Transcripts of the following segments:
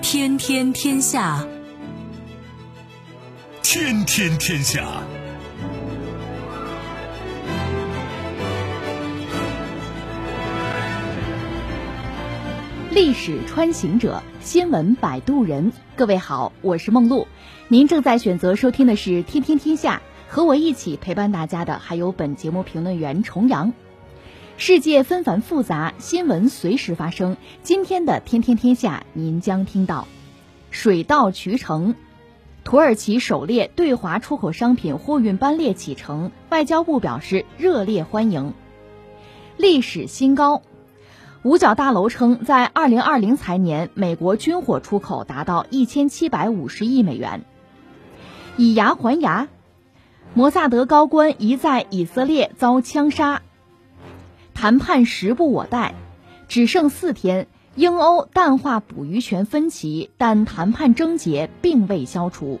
天天天下，天天天下。历史穿行者，新闻摆渡人。各位好，我是梦露。您正在选择收听的是《天天天下》，和我一起陪伴大家的还有本节目评论员重阳。世界纷繁复杂，新闻随时发生。今天的《天天天下》，您将听到：水到渠成，土耳其首列对华出口商品货运班列启程，外交部表示热烈欢迎。历史新高。五角大楼称，在二零二零财年，美国军火出口达到一千七百五十亿美元。以牙还牙，摩萨德高官疑在以色列遭枪杀。谈判时不我待，只剩四天，英欧淡化捕鱼权分歧，但谈判症结并未消除。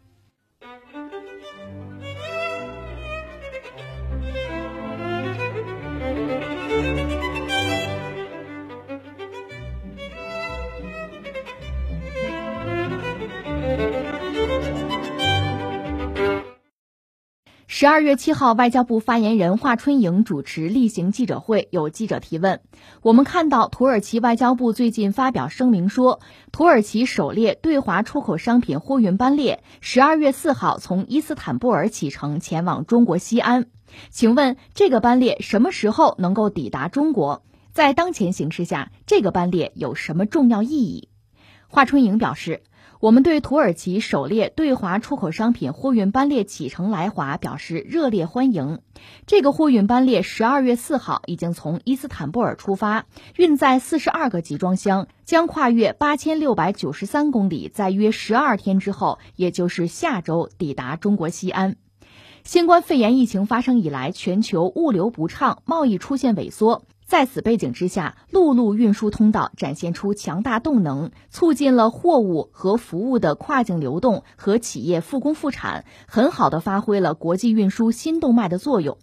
十二月七号，外交部发言人华春莹主持例行记者会，有记者提问：我们看到土耳其外交部最近发表声明说，土耳其首列对华出口商品货运班列十二月四号从伊斯坦布尔启程，前往中国西安。请问这个班列什么时候能够抵达中国？在当前形势下，这个班列有什么重要意义？华春莹表示。我们对土耳其首列对华出口商品货运班列启程来华表示热烈欢迎。这个货运班列十二月四号已经从伊斯坦布尔出发，运载四十二个集装箱，将跨越八千六百九十三公里，在约十二天之后，也就是下周抵达中国西安。新冠肺炎疫情发生以来，全球物流不畅，贸易出现萎缩。在此背景之下，陆路运输通道展现出强大动能，促进了货物和服务的跨境流动和企业复工复产，很好的发挥了国际运输新动脉的作用。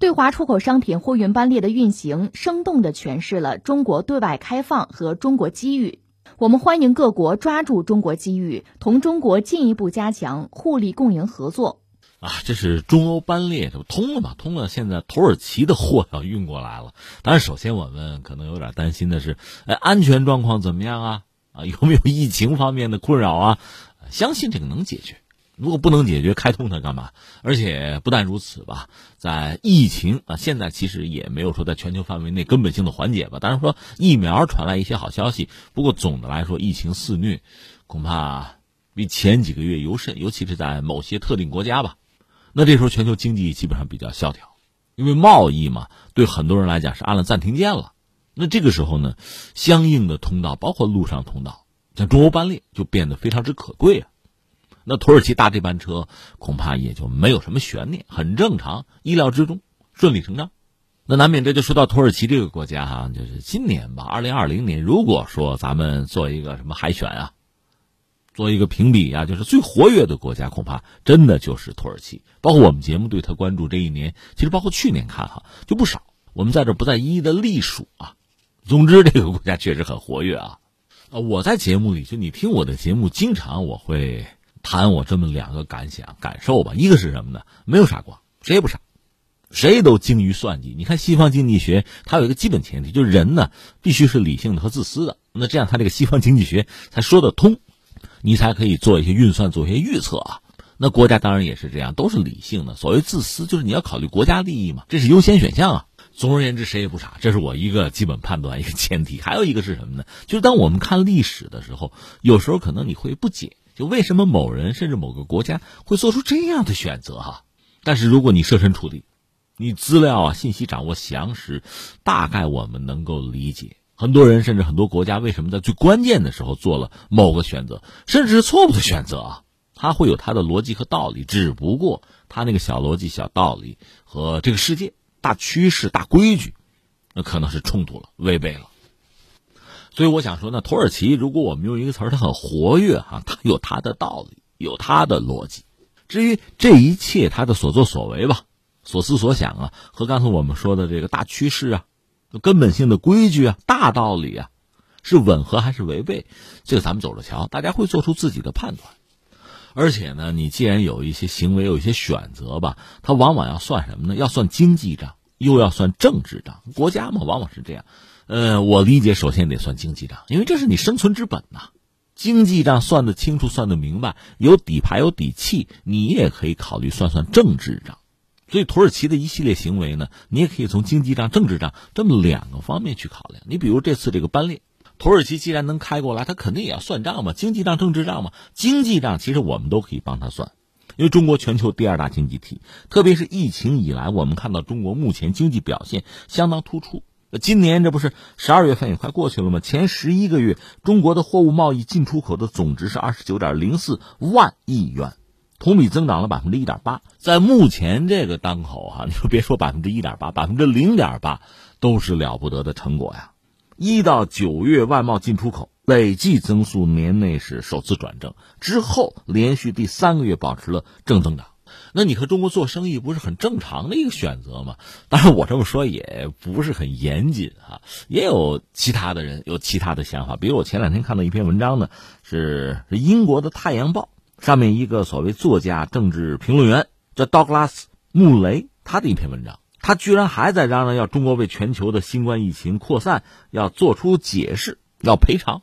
对华出口商品货运班列的运行，生动的诠释了中国对外开放和中国机遇。我们欢迎各国抓住中国机遇，同中国进一步加强互利共赢合作。啊，这是中欧班列，这不通了嘛？通了，现在土耳其的货要运过来了。当然，首先我们可能有点担心的是，哎，安全状况怎么样啊？啊，有没有疫情方面的困扰啊？相信这个能解决。如果不能解决，开通它干嘛？而且不但如此吧，在疫情啊，现在其实也没有说在全球范围内根本性的缓解吧。当然说疫苗传来一些好消息，不过总的来说，疫情肆虐，恐怕比前几个月尤甚，尤其是在某些特定国家吧。那这时候全球经济基本上比较萧条，因为贸易嘛，对很多人来讲是按了暂停键了。那这个时候呢，相应的通道，包括陆上通道，像中欧班列就变得非常之可贵啊。那土耳其搭这班车，恐怕也就没有什么悬念，很正常，意料之中，顺理成章。那难免这就说到土耳其这个国家哈，就是今年吧，二零二零年，如果说咱们做一个什么海选啊。做一个评比啊，就是最活跃的国家，恐怕真的就是土耳其。包括我们节目对他关注这一年，其实包括去年看哈就不少。我们在这不再一一的隶属啊。总之，这个国家确实很活跃啊。呃，我在节目里就你听我的节目，经常我会谈我这么两个感想感受吧。一个是什么呢？没有傻瓜，谁也不傻，谁都精于算计。你看西方经济学，它有一个基本前提，就是人呢必须是理性的和自私的。那这样，他这个西方经济学才说得通。你才可以做一些运算，做一些预测啊。那国家当然也是这样，都是理性的。所谓自私，就是你要考虑国家利益嘛，这是优先选项啊。总而言之，谁也不傻，这是我一个基本判断，一个前提。还有一个是什么呢？就是当我们看历史的时候，有时候可能你会不解，就为什么某人甚至某个国家会做出这样的选择哈。但是如果你设身处地，你资料啊信息掌握详实，大概我们能够理解很多人甚至很多国家为什么在最关键的时候做了某个选择，甚至是错误的选择啊？它会有它的逻辑和道理，只不过它那个小逻辑、小道理和这个世界大趋势、大规矩，那可能是冲突了、违背了。所以我想说呢，土耳其如果我们用一个词儿，它很活跃哈，它有它的道理，有它的逻辑。至于这一切它的所作所为吧，所思所想啊，和刚才我们说的这个大趋势啊。根本性的规矩啊，大道理啊，是吻合还是违背？这个咱们走着瞧，大家会做出自己的判断。而且呢，你既然有一些行为，有一些选择吧，它往往要算什么呢？要算经济账，又要算政治账。国家嘛，往往是这样。呃，我理解，首先得算经济账，因为这是你生存之本呐。经济账算得清楚，算得明白，有底牌，有底气，你也可以考虑算算政治账。所以土耳其的一系列行为呢，你也可以从经济账、政治账这么两个方面去考量。你比如这次这个班列，土耳其既然能开过来，他肯定也要算账嘛，经济账、政治账嘛。经济账其实我们都可以帮他算，因为中国全球第二大经济体，特别是疫情以来，我们看到中国目前经济表现相当突出。今年这不是十二月份也快过去了吗？前十一个月，中国的货物贸易进出口的总值是二十九点零四万亿元。同比增长了百分之一点八，在目前这个当口哈，你说别说百分之一点八，百分之零点八都是了不得的成果呀！一到九月外贸进出口累计增速年内是首次转正，之后连续第三个月保持了正增长。那你和中国做生意不是很正常的一个选择吗？当然我这么说也不是很严谨啊，也有其他的人有其他的想法。比如我前两天看到一篇文章呢，是英国的《太阳报》。上面一个所谓作家、政治评论员叫道格拉斯·穆雷，他的一篇文章，他居然还在嚷嚷要中国为全球的新冠疫情扩散要做出解释、要赔偿。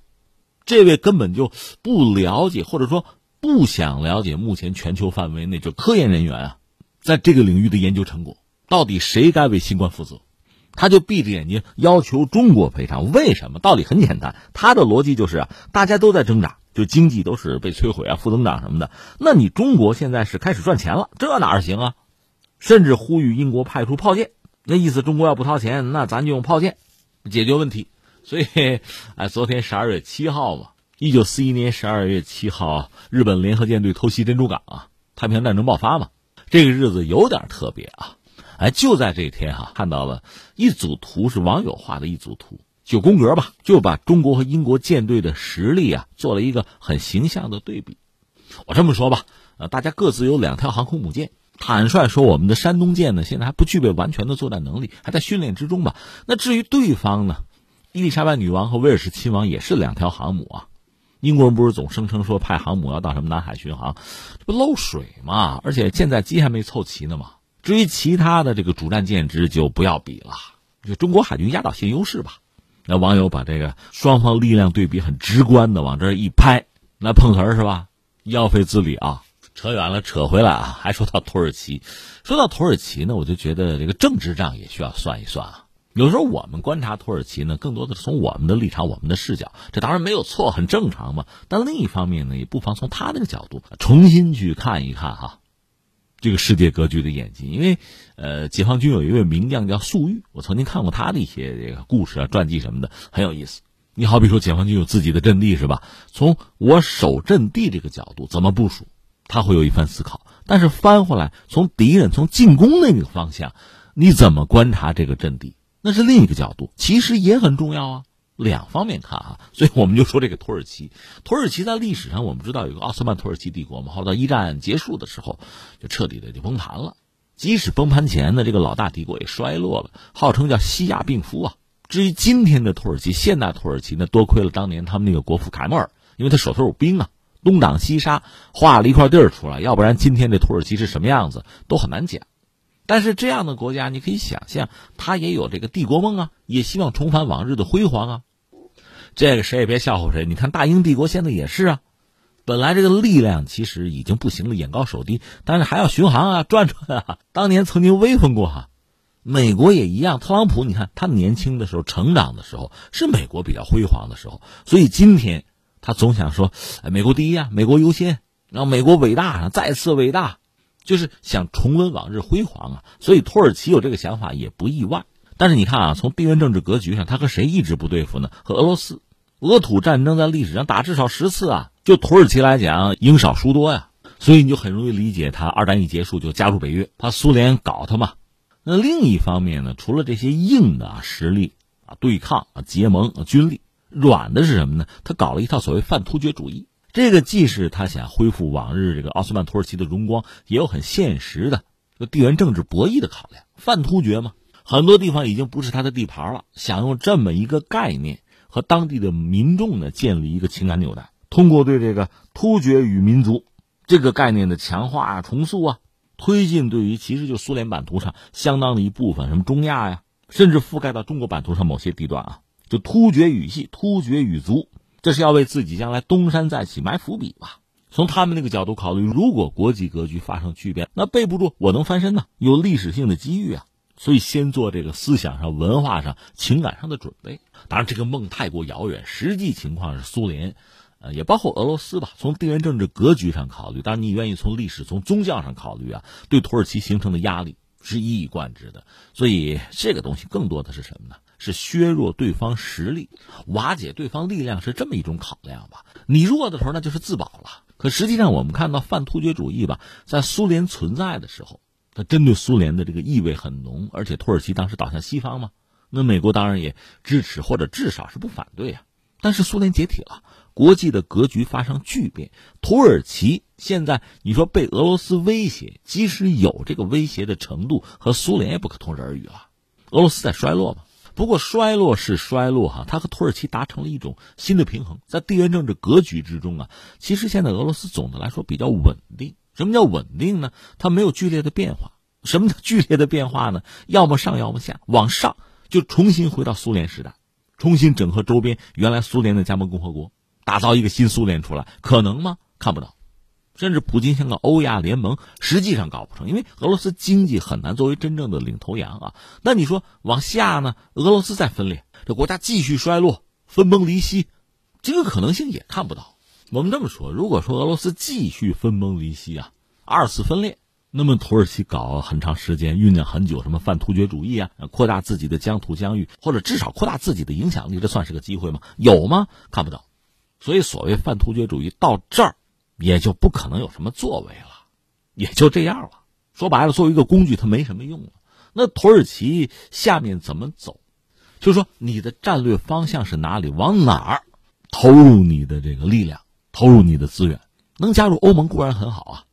这位根本就不了解，或者说不想了解目前全球范围内就科研人员啊，在这个领域的研究成果，到底谁该为新冠负责？他就闭着眼睛要求中国赔偿。为什么？道理很简单，他的逻辑就是啊，大家都在挣扎。就经济都是被摧毁啊，负增长什么的。那你中国现在是开始赚钱了，这哪行啊？甚至呼吁英国派出炮舰，那意思中国要不掏钱，那咱就用炮舰解决问题。所以，哎，昨天十二月七号嘛，一九四一年十二月七号，日本联合舰队偷袭珍珠港啊，太平洋战争爆发嘛。这个日子有点特别啊，哎，就在这天哈，看到了一组图，是网友画的一组图。九宫格吧，就把中国和英国舰队的实力啊做了一个很形象的对比。我这么说吧，呃，大家各自有两条航空母舰。坦率说，我们的山东舰呢，现在还不具备完全的作战能力，还在训练之中吧。那至于对方呢，伊丽莎白女王和威尔士亲王也是两条航母啊。英国人不是总声称说派航母要到什么南海巡航，这不漏水吗？而且舰载机还没凑齐呢嘛。至于其他的这个主战舰只就不要比了，就中国海军压倒性优势吧。那网友把这个双方力量对比很直观的往这一拍，那碰瓷儿是吧？要费自理啊！扯远了，扯回来啊！还说到土耳其，说到土耳其呢，我就觉得这个政治账也需要算一算啊。有时候我们观察土耳其呢，更多的是从我们的立场、我们的视角，这当然没有错，很正常嘛。但另一方面呢，也不妨从他那个角度重新去看一看哈。这个世界格局的演进，因为，呃，解放军有一位名将叫粟裕，我曾经看过他的一些这个故事啊、传记什么的，很有意思。你好比说，解放军有自己的阵地是吧？从我守阵地这个角度怎么部署，他会有一番思考。但是翻回来，从敌人从进攻那个方向，你怎么观察这个阵地，那是另一个角度，其实也很重要啊。两方面看啊，所以我们就说这个土耳其。土耳其在历史上，我们知道有个奥斯曼土耳其帝国嘛，后到一战结束的时候，就彻底的就崩盘了。即使崩盘前的这个老大帝国也衰落了，号称叫西亚病夫啊。至于今天的土耳其，现代土耳其呢，多亏了当年他们那个国父凯末尔，因为他手头有兵啊，东挡西杀，划了一块地儿出来，要不然今天这土耳其是什么样子都很难讲。但是这样的国家，你可以想象，他也有这个帝国梦啊，也希望重返往日的辉煌啊。这个谁也别笑话谁。你看大英帝国现在也是啊，本来这个力量其实已经不行了，眼高手低，但是还要巡航啊，转转啊。当年曾经威风过哈，美国也一样。特朗普，你看他年轻的时候、成长的时候，是美国比较辉煌的时候，所以今天他总想说，美国第一啊，美国优先，让美国伟大，再次伟大，就是想重温往日辉煌啊。所以土耳其有这个想法也不意外。但是你看啊，从地缘政治格局上，他和谁一直不对付呢？和俄罗斯。俄土战争在历史上打至少十次啊，就土耳其来讲，赢少输多呀。所以你就很容易理解他二战一结束就加入北约，怕苏联搞他嘛。那另一方面呢，除了这些硬的实力啊，对抗啊，结盟啊，军力，软的是什么呢？他搞了一套所谓泛突厥主义，这个既是他想恢复往日这个奥斯曼土耳其的荣光，也有很现实的就地缘政治博弈的考量。泛突厥嘛，很多地方已经不是他的地盘了，想用这么一个概念和当地的民众呢建立一个情感纽带，通过对这个突厥语民族。这个概念的强化啊、重塑啊、推进，对于其实就苏联版图上相当的一部分，什么中亚呀，甚至覆盖到中国版图上某些地段啊，就突厥语系、突厥语族，这是要为自己将来东山再起埋伏笔吧？从他们那个角度考虑，如果国际格局发生巨变，那备不住我能翻身呢，有历史性的机遇啊，所以先做这个思想上、文化上、情感上的准备。当然，这个梦太过遥远，实际情况是苏联。呃，也包括俄罗斯吧。从地缘政治格局上考虑，当然你愿意从历史、从宗教上考虑啊，对土耳其形成的压力是一以贯之的。所以这个东西更多的是什么呢？是削弱对方实力，瓦解对方力量，是这么一种考量吧。你弱的时候，那就是自保了。可实际上，我们看到泛突厥主义吧，在苏联存在的时候，针对苏联的这个意味很浓，而且土耳其当时倒向西方嘛，那美国当然也支持，或者至少是不反对啊。但是苏联解体了。国际的格局发生巨变，土耳其现在你说被俄罗斯威胁，即使有这个威胁的程度，和苏联也不可同日而语了。俄罗斯在衰落嘛，不过衰落是衰落哈，它和土耳其达成了一种新的平衡，在地缘政治格局之中啊，其实现在俄罗斯总的来说比较稳定。什么叫稳定呢？它没有剧烈的变化。什么叫剧烈的变化呢？要么上，要么下。往上就重新回到苏联时代，重新整合周边原来苏联的加盟共和国。打造一个新苏联出来可能吗？看不到，甚至普京像个欧亚联盟，实际上搞不成，因为俄罗斯经济很难作为真正的领头羊啊。那你说往下呢？俄罗斯再分裂，这国家继续衰落，分崩离析，这个可能性也看不到。我们这么说，如果说俄罗斯继续分崩离析啊，二次分裂，那么土耳其搞很长时间，酝酿很久，什么泛突厥主义啊，扩大自己的疆土疆域，或者至少扩大自己的影响力，这算是个机会吗？有吗？看不到。所以，所谓泛突厥主义到这儿，也就不可能有什么作为了，也就这样了。说白了，作为一个工具，它没什么用了。那土耳其下面怎么走？就说，你的战略方向是哪里？往哪儿投入你的这个力量，投入你的资源？能加入欧盟固然很好啊，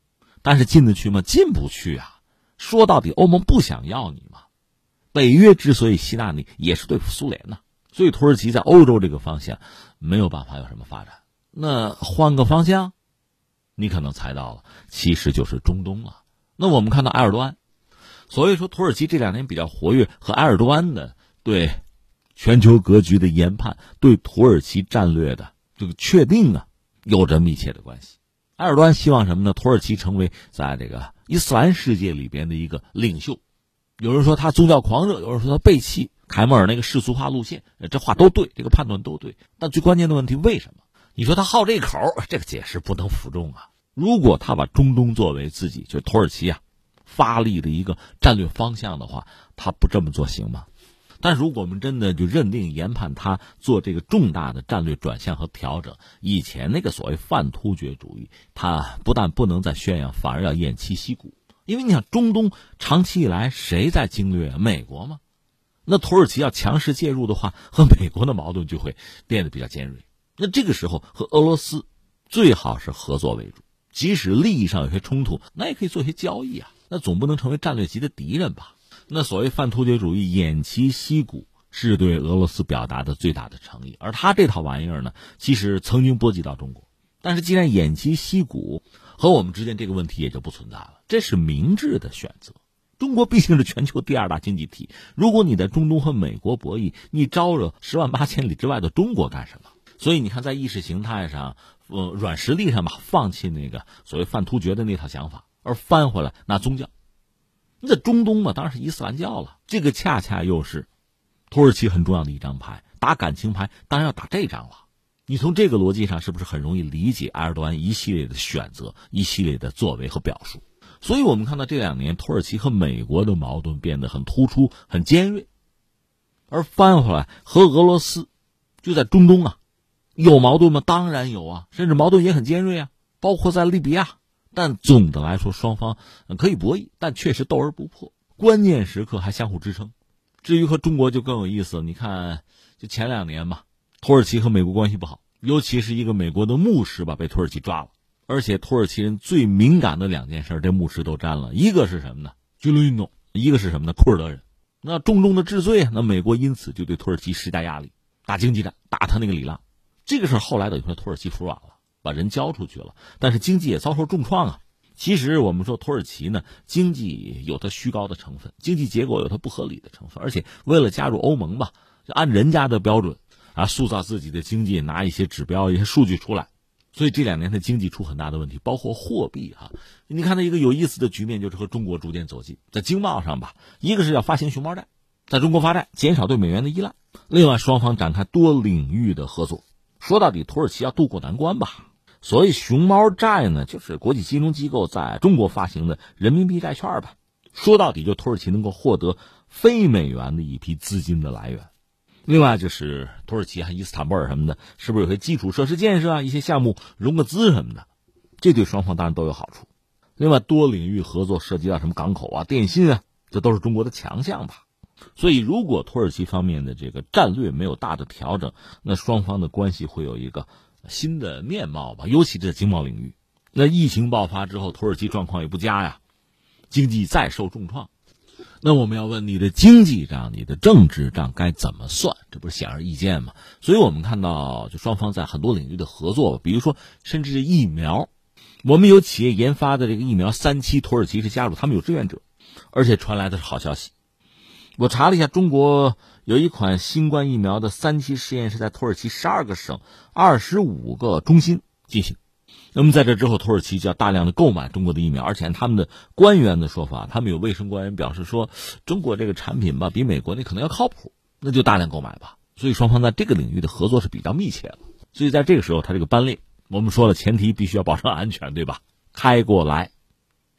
但是进得去吗？进不去啊。说到底，欧盟不想要你嘛。北约之所以吸纳你，也是对付苏联呢。所以，土耳其在欧洲这个方向。没有办法有什么发展，那换个方向，你可能猜到了，其实就是中东了。那我们看到埃尔多安，所以说土耳其这两年比较活跃，和埃尔多安的对全球格局的研判，对土耳其战略的这个确定啊，有着密切的关系。埃尔多安希望什么呢？土耳其成为在这个伊斯兰世界里边的一个领袖。有人说他宗教狂热，有人说他背弃。凯末尔那个世俗化路线，这话都对，这个判断都对。但最关键的问题，为什么？你说他好这口，这个解释不能服众啊。如果他把中东作为自己就土耳其啊发力的一个战略方向的话，他不这么做行吗？但如果我们真的就认定研判他做这个重大的战略转向和调整，以前那个所谓泛突厥主义，他不但不能再宣扬，反而要偃旗息鼓。因为你想，中东长期以来谁在经略？美国吗？那土耳其要强势介入的话，和美国的矛盾就会变得比较尖锐。那这个时候和俄罗斯最好是合作为主，即使利益上有些冲突，那也可以做些交易啊。那总不能成为战略级的敌人吧？那所谓泛突厥主义偃旗息鼓，是对俄罗斯表达的最大的诚意。而他这套玩意儿呢，其实曾经波及到中国，但是既然偃旗息鼓，和我们之间这个问题也就不存在了。这是明智的选择。中国毕竟是全球第二大经济体，如果你在中东和美国博弈，你招惹十万八千里之外的中国干什么？所以你看，在意识形态上，呃，软实力上吧，放弃那个所谓泛突厥的那套想法，而翻回来拿宗教。那中东嘛，当然是伊斯兰教了。这个恰恰又是土耳其很重要的一张牌，打感情牌当然要打这张了。你从这个逻辑上，是不是很容易理解埃尔多安一系列的选择、一系列的作为和表述？所以，我们看到这两年土耳其和美国的矛盾变得很突出、很尖锐。而翻回来和俄罗斯就在中东啊，有矛盾吗？当然有啊，甚至矛盾也很尖锐啊，包括在利比亚。但总的来说，双方可以博弈，但确实斗而不破。关键时刻还相互支撑。至于和中国就更有意思，你看，就前两年吧，土耳其和美国关系不好，尤其是一个美国的牧师吧，被土耳其抓了，而且土耳其人最敏感的两件事，这牧师都沾了，一个是什么呢？军伦运动，一个是什么呢？库尔德人，那重重的治罪！那美国因此就对土耳其施加压力，打经济战，打他那个里拉。这个事后来等于说土耳其服软了，把人交出去了，但是经济也遭受重创啊。其实我们说土耳其呢，经济有它虚高的成分，经济结构有它不合理的成分，而且为了加入欧盟吧，就按人家的标准啊，塑造自己的经济，拿一些指标、一些数据出来，所以这两年它经济出很大的问题，包括货币哈。你看它一个有意思的局面，就是和中国逐渐走近，在经贸上吧，一个是要发行熊猫债，在中国发债，减少对美元的依赖；另外双方展开多领域的合作。说到底，土耳其要渡过难关吧。所谓熊猫债呢，就是国际金融机构在中国发行的人民币债券吧。说到底，就土耳其能够获得非美元的一批资金的来源。另外，就是土耳其还伊斯坦布尔什么的，是不是有些基础设施建设啊，一些项目融个资什么的，这对双方当然都有好处。另外，多领域合作涉及到什么港口啊、电信啊，这都是中国的强项吧。所以，如果土耳其方面的这个战略没有大的调整，那双方的关系会有一个。新的面貌吧，尤其是经贸领域。那疫情爆发之后，土耳其状况也不佳呀，经济再受重创。那我们要问你的经济账、你的政治账该怎么算？这不是显而易见吗？所以我们看到，就双方在很多领域的合作，比如说，甚至是疫苗，我们有企业研发的这个疫苗三期，土耳其是加入，他们有志愿者，而且传来的是好消息。我查了一下，中国。有一款新冠疫苗的三期试验是在土耳其十二个省、二十五个中心进行。那么在这之后，土耳其就要大量的购买中国的疫苗，而且他们的官员的说法，他们有卫生官员表示说，中国这个产品吧，比美国那可能要靠谱，那就大量购买吧。所以双方在这个领域的合作是比较密切的。所以在这个时候，他这个班列，我们说了，前提必须要保证安全，对吧？开过来，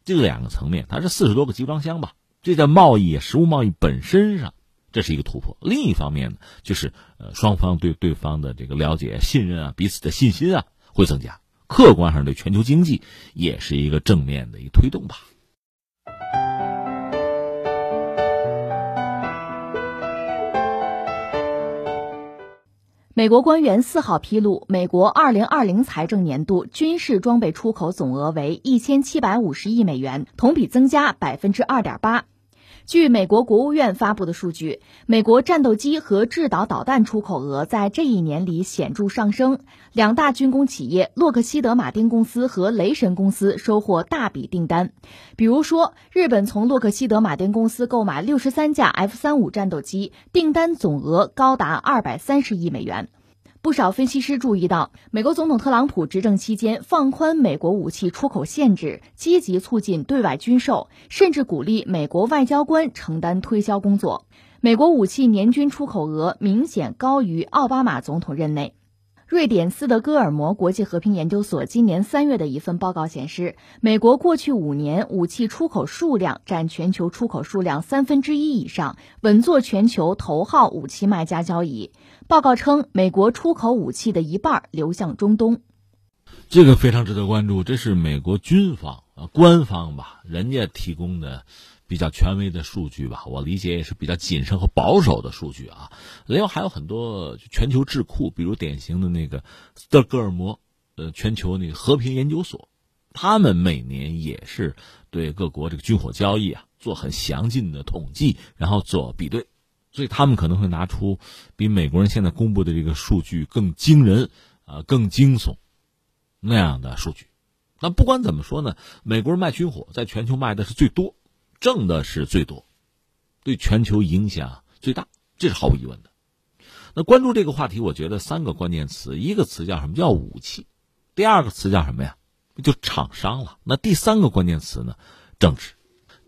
这两个层面，它是四十多个集装箱吧？这在贸易、实物贸易本身上。这是一个突破。另一方面呢，就是呃，双方对对方的这个了解、信任啊，彼此的信心啊会增加。客观上对全球经济也是一个正面的一个推动吧。美国官员四号披露，美国二零二零财政年度军事装备出口总额为一千七百五十亿美元，同比增加百分之二点八。据美国国务院发布的数据，美国战斗机和制导导弹出口额在这一年里显著上升。两大军工企业洛克希德马丁公司和雷神公司收获大笔订单。比如说，日本从洛克希德马丁公司购买六十三架 F 三五战斗机，订单总额高达二百三十亿美元。不少分析师注意到，美国总统特朗普执政期间放宽美国武器出口限制，积极促进对外军售，甚至鼓励美国外交官承担推销工作。美国武器年均出口额明显高于奥巴马总统任内。瑞典斯德哥尔摩国际和平研究所今年三月的一份报告显示，美国过去五年武器出口数量占全球出口数量三分之一以上，稳坐全球头号武器卖家交椅。报告称，美国出口武器的一半流向中东，这个非常值得关注。这是美国军方啊，官方吧，人家提供的。比较权威的数据吧，我理解也是比较谨慎和保守的数据啊。另外还有很多全球智库，比如典型的那个斯德哥尔摩，呃，全球那个和平研究所，他们每年也是对各国这个军火交易啊做很详尽的统计，然后做比对，所以他们可能会拿出比美国人现在公布的这个数据更惊人啊、更惊悚那样的数据。那不管怎么说呢，美国人卖军火在全球卖的是最多。挣的是最多，对全球影响最大，这是毫无疑问的。那关注这个话题，我觉得三个关键词，一个词叫什么叫武器，第二个词叫什么呀？就厂商了。那第三个关键词呢？政治。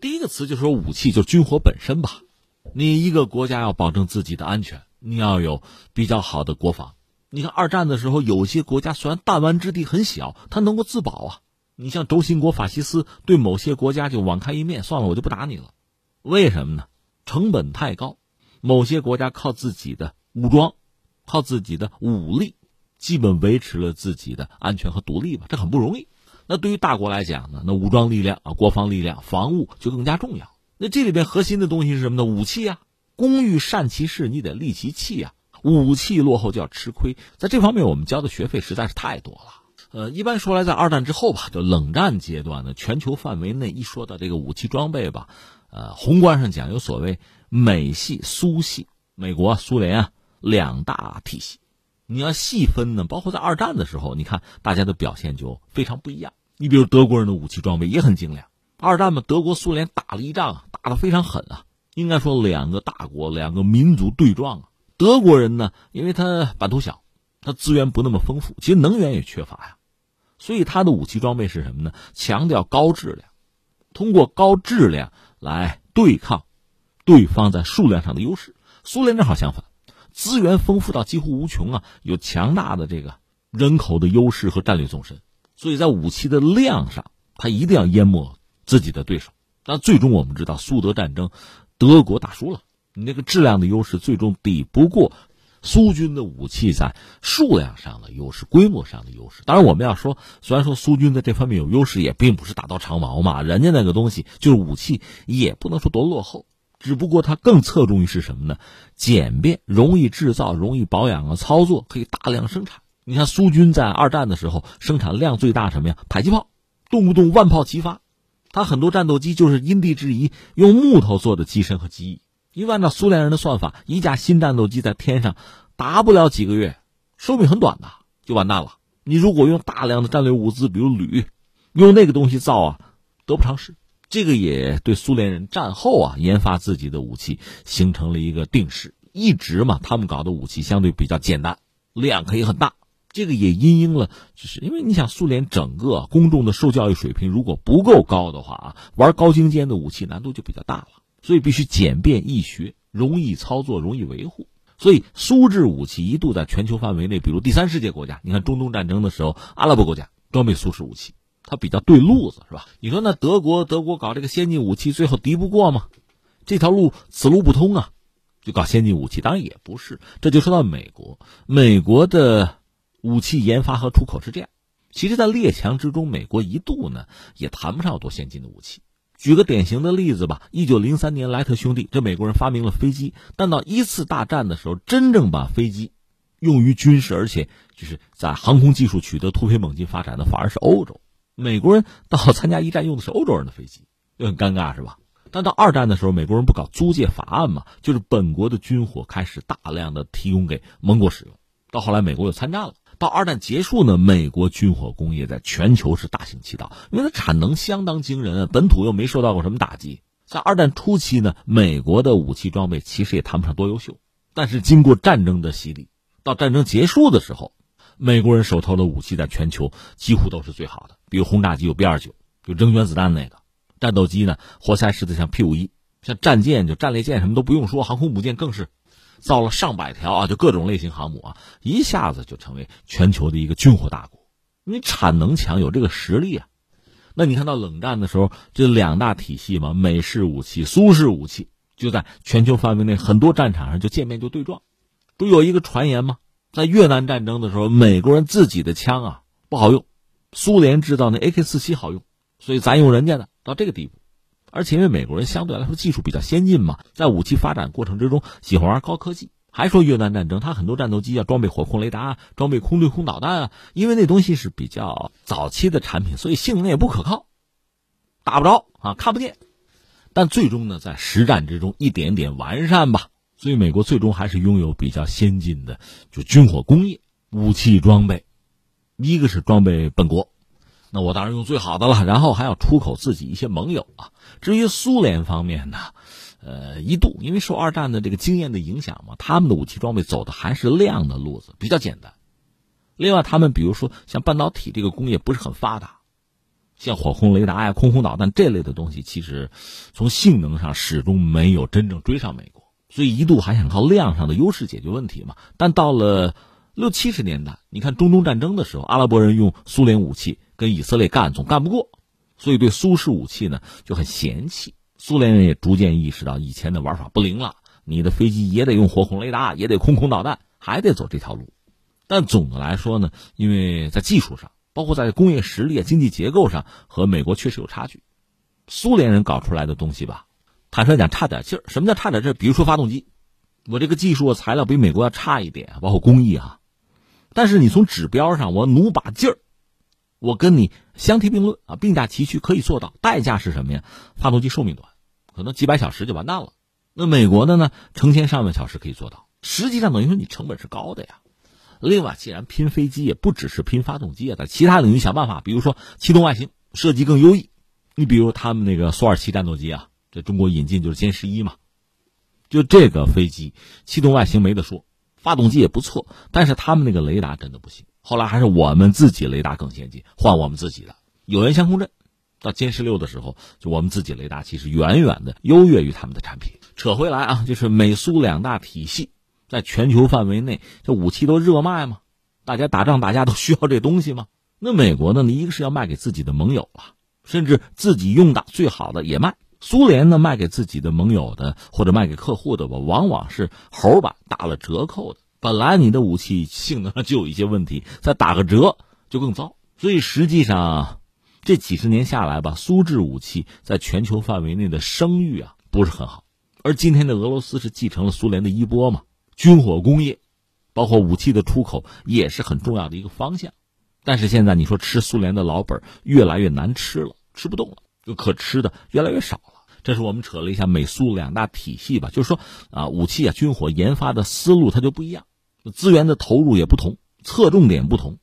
第一个词就是说武器，就军火本身吧。你一个国家要保证自己的安全，你要有比较好的国防。你看二战的时候，有些国家虽然弹丸之地很小，它能够自保啊。你像轴心国法西斯对某些国家就网开一面，算了，我就不打你了。为什么呢？成本太高，某些国家靠自己的武装，靠自己的武力，基本维持了自己的安全和独立吧，这很不容易。那对于大国来讲呢，那武装力量啊，国防力量、防务就更加重要。那这里边核心的东西是什么呢？武器啊，工欲善其事，你得利其器啊。武器落后就要吃亏，在这方面我们交的学费实在是太多了。呃，一般说来，在二战之后吧，就冷战阶段呢，全球范围内一说到这个武器装备吧，呃，宏观上讲有所谓美系、苏系，美国、苏联啊两大体系。你要细分呢，包括在二战的时候，你看大家的表现就非常不一样。你比如德国人的武器装备也很精良。二战嘛，德国、苏联打了一仗，打得非常狠啊。应该说两个大国、两个民族对撞啊。德国人呢，因为他版图小，他资源不那么丰富，其实能源也缺乏呀。所以他的武器装备是什么呢？强调高质量，通过高质量来对抗对方在数量上的优势。苏联正好相反，资源丰富到几乎无穷啊，有强大的这个人口的优势和战略纵深，所以在武器的量上，他一定要淹没自己的对手。但最终我们知道，苏德战争，德国打输了，你那个质量的优势最终抵不过。苏军的武器在数量上的优势、规模上的优势，当然我们要说，虽然说苏军在这方面有优势，也并不是打到长矛嘛。人家那个东西就是武器，也不能说多落后，只不过它更侧重于是什么呢？简便、容易制造、容易保养啊，操作可以大量生产。你看苏军在二战的时候生产量最大什么呀？迫击炮，动不动万炮齐发。它很多战斗机就是因地制宜，用木头做的机身和机翼。因为按照苏联人的算法，一架新战斗机在天上达不了几个月，寿命很短的就完蛋了。你如果用大量的战略物资，比如铝，用那个东西造啊，得不偿失。这个也对苏联人战后啊研发自己的武器形成了一个定势。一直嘛，他们搞的武器相对比较简单，量可以很大。这个也因应了，就是因为你想，苏联整个公众的受教育水平如果不够高的话啊，玩高精尖的武器难度就比较大了。所以必须简便易学，容易操作，容易维护。所以苏制武器一度在全球范围内，比如第三世界国家，你看中东战争的时候，阿拉伯国家装备苏式武器，它比较对路子，是吧？你说那德国，德国搞这个先进武器，最后敌不过吗？这条路此路不通啊，就搞先进武器，当然也不是。这就说到美国，美国的武器研发和出口是这样。其实，在列强之中，美国一度呢也谈不上有多先进的武器。举个典型的例子吧，一九零三年，莱特兄弟这美国人发明了飞机，但到一次大战的时候，真正把飞机用于军事，而且就是在航空技术取得突飞猛进发展的，反而是欧洲。美国人到 参加一战用的是欧洲人的飞机，就很尴尬，是吧？但到二战的时候，美国人不搞租借法案嘛，就是本国的军火开始大量的提供给盟国使用。到后来，美国又参战了。到二战结束呢，美国军火工业在全球是大行其道，因为它产能相当惊人，本土又没受到过什么打击。在二战初期呢，美国的武器装备其实也谈不上多优秀，但是经过战争的洗礼，到战争结束的时候，美国人手头的武器在全球几乎都是最好的。比如轰炸机有 B 二九，就扔原子弹那个；战斗机呢，活塞式的像 P 五一，像战舰就战列舰什么都不用说，航空母舰更是。造了上百条啊，就各种类型航母啊，一下子就成为全球的一个军火大国。你产能强，有这个实力啊。那你看到冷战的时候，这两大体系嘛，美式武器、苏式武器，就在全球范围内很多战场上就见面就对撞。不有一个传言吗？在越南战争的时候，美国人自己的枪啊不好用，苏联制造那 AK 四七好用，所以咱用人家的，到这个地步。而且因为美国人相对来说技术比较先进嘛，在武器发展过程之中喜欢玩高科技。还说越南战争，他很多战斗机要装备火控雷达，装备空对空导弹啊，因为那东西是比较早期的产品，所以性能也不可靠，打不着啊，看不见。但最终呢，在实战之中一点点完善吧，所以美国最终还是拥有比较先进的就军火工业、武器装备，一个是装备本国。那我当然用最好的了，然后还要出口自己一些盟友啊。至于苏联方面呢，呃，一度因为受二战的这个经验的影响嘛，他们的武器装备走的还是量的路子，比较简单。另外，他们比如说像半导体这个工业不是很发达，像火控雷达呀、空空导弹这类的东西，其实从性能上始终没有真正追上美国，所以一度还想靠量上的优势解决问题嘛。但到了六七十年代，你看中东战争的时候，阿拉伯人用苏联武器。跟以色列干总干不过，所以对苏式武器呢就很嫌弃。苏联人也逐渐意识到以前的玩法不灵了，你的飞机也得用火控雷达，也得空空导弹，还得走这条路。但总的来说呢，因为在技术上，包括在工业实力、经济结构上，和美国确实有差距。苏联人搞出来的东西吧，坦率讲差点劲儿。什么叫差点劲儿？比如说发动机，我这个技术材料比美国要差一点，包括工艺啊。但是你从指标上，我努把劲儿，我跟你相提并论啊，并驾齐驱，可以做到。代价是什么呀？发动机寿命短，可能几百小时就完蛋了。那美国的呢，成千上万小时可以做到。实际上等于说你成本是高的呀。另外，既然拼飞机，也不只是拼发动机啊，在其他领域想办法，比如说气动外形设计更优异。你比如他们那个苏二七战斗机啊，这中国引进就是歼十一嘛，就这个飞机气动外形没得说。发动机也不错，但是他们那个雷达真的不行。后来还是我们自己雷达更先进，换我们自己的有源相控阵。到歼十六的时候，就我们自己雷达其实远远的优越于他们的产品。扯回来啊，就是美苏两大体系在全球范围内，这武器都热卖嘛，大家打仗打架都需要这东西吗？那美国呢？你一个是要卖给自己的盟友了，甚至自己用的最好的也卖。苏联呢，卖给自己的盟友的或者卖给客户的吧，往往是猴版打了折扣的。本来你的武器性能上就有一些问题，再打个折就更糟。所以实际上，这几十年下来吧，苏制武器在全球范围内的声誉啊不是很好。而今天的俄罗斯是继承了苏联的衣钵嘛，军火工业，包括武器的出口也是很重要的一个方向。但是现在你说吃苏联的老本越来越难吃了，吃不动了，就可吃的越来越少了。这是我们扯了一下美苏两大体系吧，就是说啊，武器啊，军火研发的思路它就不一样，资源的投入也不同，侧重点不同，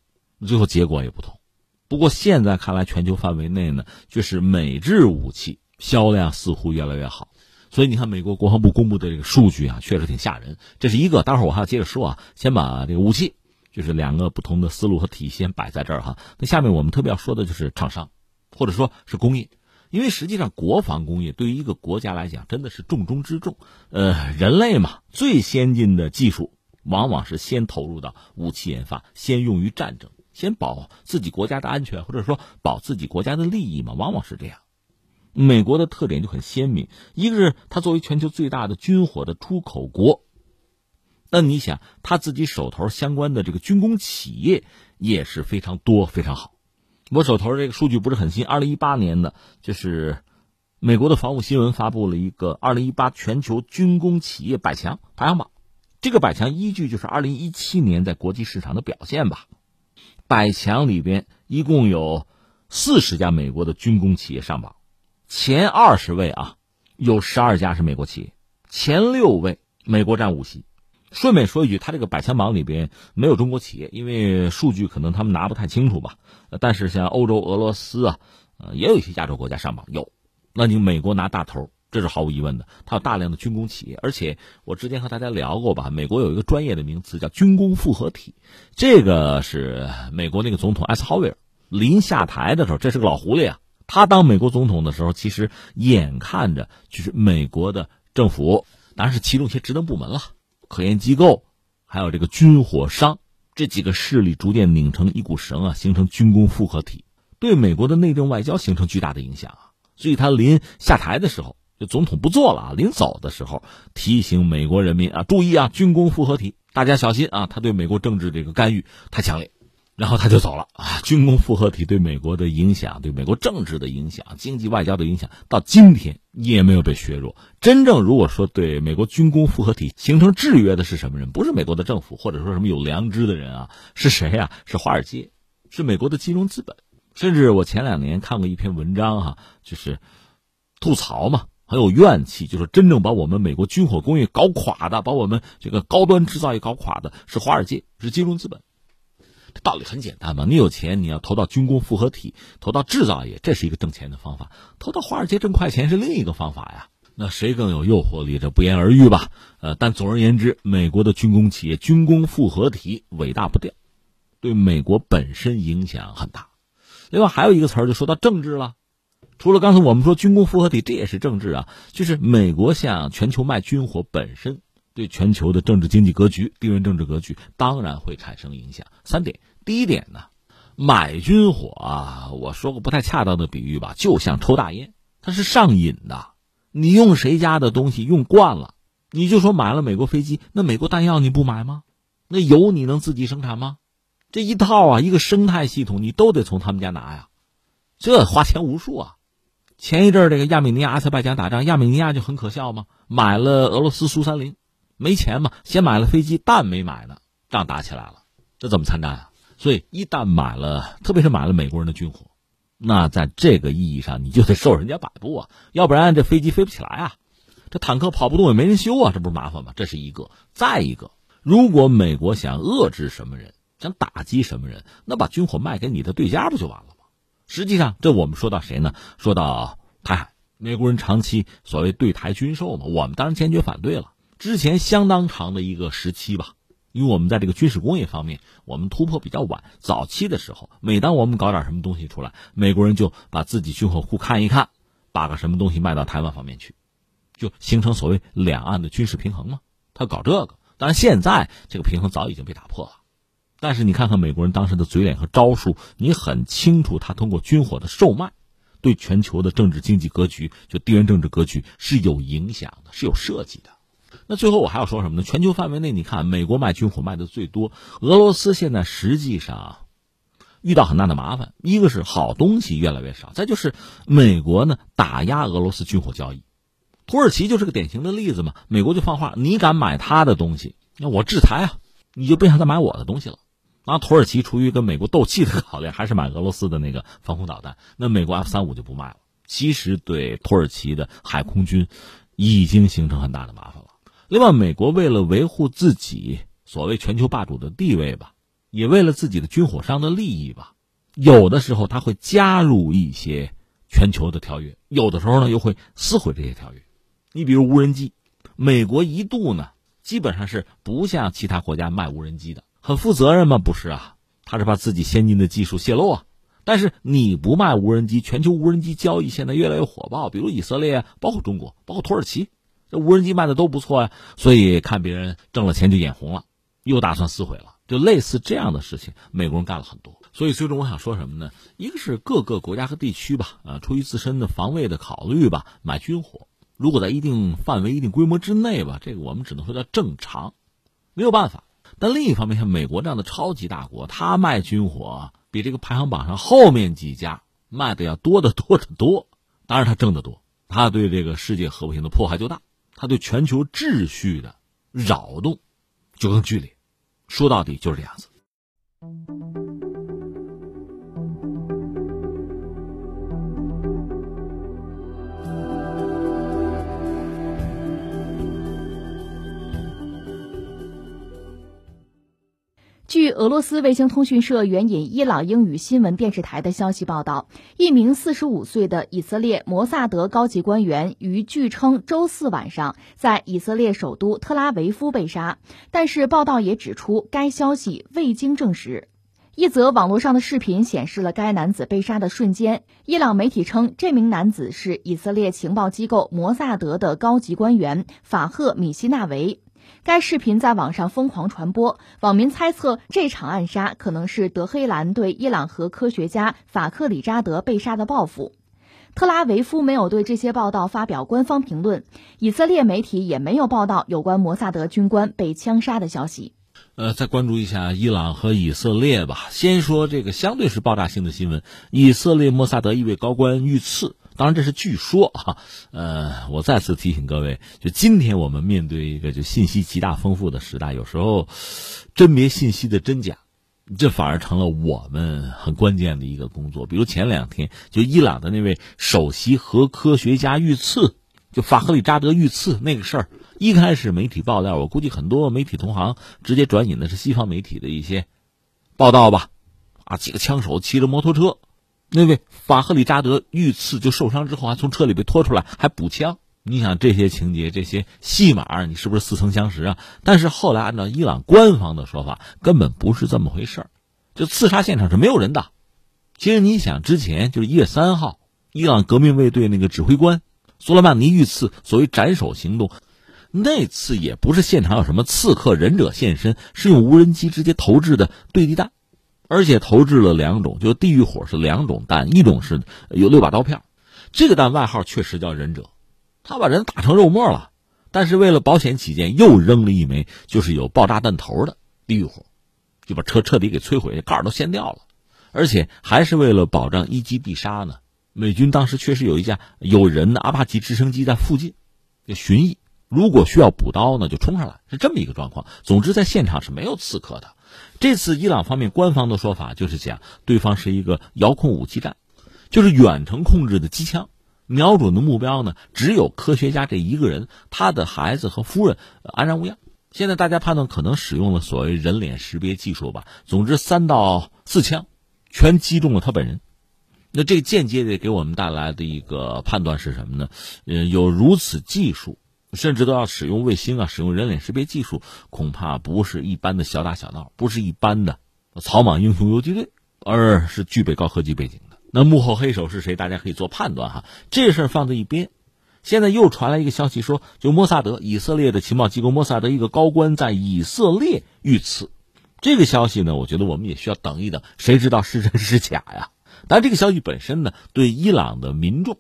最后结果也不同。不过现在看来，全球范围内呢，就是美制武器销量似乎越来越好。所以你看，美国国防部公布的这个数据啊，确实挺吓人。这是一个，待会儿我还要接着说啊，先把这个武器，就是两个不同的思路和体系先摆在这儿哈。那下面我们特别要说的就是厂商，或者说是工业。因为实际上，国防工业对于一个国家来讲，真的是重中之重。呃，人类嘛，最先进的技术往往是先投入到武器研发，先用于战争，先保自己国家的安全，或者说保自己国家的利益嘛，往往是这样。美国的特点就很鲜明，一个是它作为全球最大的军火的出口国，那你想，他自己手头相关的这个军工企业也是非常多，非常好。我手头这个数据不是很新，二零一八年的，就是美国的防务新闻发布了一个二零一八全球军工企业百强排行榜。这个百强依据就是二零一七年在国际市场的表现吧。百强里边一共有四十家美国的军工企业上榜，前二十位啊有十二家是美国企业，前六位美国占五席。顺便说一句，他这个百强榜里边没有中国企业，因为数据可能他们拿不太清楚吧。但是像欧洲、俄罗斯啊，呃，也有一些亚洲国家上榜有。那你美国拿大头，这是毫无疑问的。它有大量的军工企业，而且我之前和大家聊过吧，美国有一个专业的名词叫军工复合体，这个是美国那个总统艾斯豪威尔临下台的时候，这是个老狐狸啊。他当美国总统的时候，其实眼看着就是美国的政府，当然是其中一些职能部门了。科研机构，还有这个军火商这几个势力逐渐拧成一股绳啊，形成军工复合体，对美国的内政外交形成巨大的影响啊。所以他临下台的时候，就总统不做了啊，临走的时候提醒美国人民啊，注意啊，军工复合体，大家小心啊，他对美国政治这个干预太强烈。然后他就走了啊！军工复合体对美国的影响，对美国政治的影响，经济外交的影响，到今天也没有被削弱。真正如果说对美国军工复合体形成制约的是什么人？不是美国的政府，或者说什么有良知的人啊？是谁呀？是华尔街，是美国的金融资本。甚至我前两年看过一篇文章哈，就是吐槽嘛，很有怨气，就是真正把我们美国军火工业搞垮的，把我们这个高端制造业搞垮的是华尔街，是金融资本。道理很简单嘛，你有钱，你要投到军工复合体，投到制造业，这是一个挣钱的方法；投到华尔街挣快钱是另一个方法呀。那谁更有诱惑力，这不言而喻吧？呃，但总而言之，美国的军工企业军工复合体伟大不掉，对美国本身影响很大。另外还有一个词儿，就说到政治了。除了刚才我们说军工复合体，这也是政治啊，就是美国向全球卖军火本身。对全球的政治经济格局、地缘政治格局当然会产生影响。三点，第一点呢，买军火啊，我说个不太恰当的比喻吧，就像抽大烟，它是上瘾的。你用谁家的东西用惯了，你就说买了美国飞机，那美国弹药你不买吗？那油你能自己生产吗？这一套啊，一个生态系统你都得从他们家拿呀，这花钱无数啊。前一阵这个亚美尼亚、阿塞拜疆打仗，亚美尼亚就很可笑嘛，买了俄罗斯苏三零，没钱嘛，先买了飞机，弹没买呢，仗打起来了，这怎么参战啊？所以一旦买了，特别是买了美国人的军火，那在这个意义上你就得受人家摆布啊，要不然这飞机飞不起来啊，这坦克跑不动也没人修啊，这不是麻烦吗？这是一个。再一个，如果美国想遏制什么人，想打击什么人，那把军火卖给你的对家不就完了？实际上，这我们说到谁呢？说到台海，美国人长期所谓对台军售嘛，我们当然坚决反对了。之前相当长的一个时期吧，因为我们在这个军事工业方面，我们突破比较晚。早期的时候，每当我们搞点什么东西出来，美国人就把自己军火库看一看，把个什么东西卖到台湾方面去，就形成所谓两岸的军事平衡嘛。他搞这个，当然现在这个平衡早已经被打破了。但是你看看美国人当时的嘴脸和招数，你很清楚，他通过军火的售卖，对全球的政治经济格局，就地缘政治格局是有影响的，是有设计的。那最后我还要说什么呢？全球范围内，你看美国卖军火卖的最多，俄罗斯现在实际上遇到很大的麻烦，一个是好东西越来越少，再就是美国呢打压俄罗斯军火交易，土耳其就是个典型的例子嘛。美国就放话，你敢买他的东西，那我制裁啊，你就别想再买我的东西了。然后土耳其出于跟美国斗气的考虑，还是买俄罗斯的那个防空导弹。那美国 F 三五就不卖了。其实对土耳其的海空军已经形成很大的麻烦了。另外，美国为了维护自己所谓全球霸主的地位吧，也为了自己的军火商的利益吧，有的时候他会加入一些全球的条约，有的时候呢又会撕毁这些条约。你比如无人机，美国一度呢基本上是不向其他国家卖无人机的。很负责任吗？不是啊，他是怕自己先进的技术泄露啊。但是你不卖无人机，全球无人机交易现在越来越火爆，比如以色列，包括中国，包括土耳其，这无人机卖的都不错呀。所以看别人挣了钱就眼红了，又打算撕毁了。就类似这样的事情，美国人干了很多。所以最终我想说什么呢？一个是各个国家和地区吧，啊，出于自身的防卫的考虑吧，买军火，如果在一定范围、一定规模之内吧，这个我们只能说叫正常，没有办法。但另一方面，像美国这样的超级大国，他卖军火比这个排行榜上后面几家卖的要多得多得多。当然，他挣得多，他对这个世界和平的破坏就大，他对全球秩序的扰动就更剧烈。说到底就是这样子。俄罗斯卫星通讯社援引伊朗英语新闻电视台的消息报道，一名45岁的以色列摩萨德高级官员于据称周四晚上在以色列首都特拉维夫被杀，但是报道也指出该消息未经证实。一则网络上的视频显示了该男子被杀的瞬间。伊朗媒体称，这名男子是以色列情报机构摩萨德的高级官员法赫米希纳维。该视频在网上疯狂传播，网民猜测这场暗杀可能是德黑兰对伊朗核科学家法克里扎德被杀的报复。特拉维夫没有对这些报道发表官方评论，以色列媒体也没有报道有关摩萨德军官被枪杀的消息。呃，再关注一下伊朗和以色列吧。先说这个相对是爆炸性的新闻：以色列摩萨德一位高官遇刺。当然，这是据说哈。呃，我再次提醒各位，就今天我们面对一个就信息极大丰富的时代，有时候甄别信息的真假，这反而成了我们很关键的一个工作。比如前两天，就伊朗的那位首席核科学家遇刺，就法赫里扎德遇刺那个事儿，一开始媒体爆料，我估计很多媒体同行直接转引的是西方媒体的一些报道吧。啊，几个枪手骑着摩托车。那位法赫里扎德遇刺就受伤之后，还从车里被拖出来，还补枪。你想这些情节、这些戏码，你是不是似曾相识啊？但是后来按照伊朗官方的说法，根本不是这么回事就刺杀现场是没有人的。其实你想，之前就是一月三号，伊朗革命卫队那个指挥官苏莱曼尼遇刺，所谓斩首行动，那次也不是现场有什么刺客忍者现身，是用无人机直接投掷的对地弹。而且投掷了两种，就地狱火是两种弹，一种是有六把刀片，这个弹外号确实叫忍者，他把人打成肉末了。但是为了保险起见，又扔了一枚就是有爆炸弹头的地狱火，就把车彻底给摧毁，盖儿都掀掉了。而且还是为了保障一击必杀呢。美军当时确实有一架有人的阿帕奇直升机在附近，就巡弋。如果需要补刀呢，就冲上来，是这么一个状况。总之，在现场是没有刺客的。这次伊朗方面官方的说法就是讲，对方是一个遥控武器战，就是远程控制的机枪，瞄准的目标呢只有科学家这一个人，他的孩子和夫人安然无恙。现在大家判断可能使用了所谓人脸识别技术吧。总之，三到四枪全击中了他本人。那这间接的给我们带来的一个判断是什么呢？嗯，有如此技术。甚至都要使用卫星啊，使用人脸识别技术，恐怕不是一般的小打小闹，不是一般的草莽英雄游击队，而是具备高科技背景的。那幕后黑手是谁？大家可以做判断哈。这事儿放在一边，现在又传来一个消息说，就摩萨德，以色列的情报机构摩萨德一个高官在以色列遇刺。这个消息呢，我觉得我们也需要等一等，谁知道是真是假呀？但这个消息本身呢，对伊朗的民众，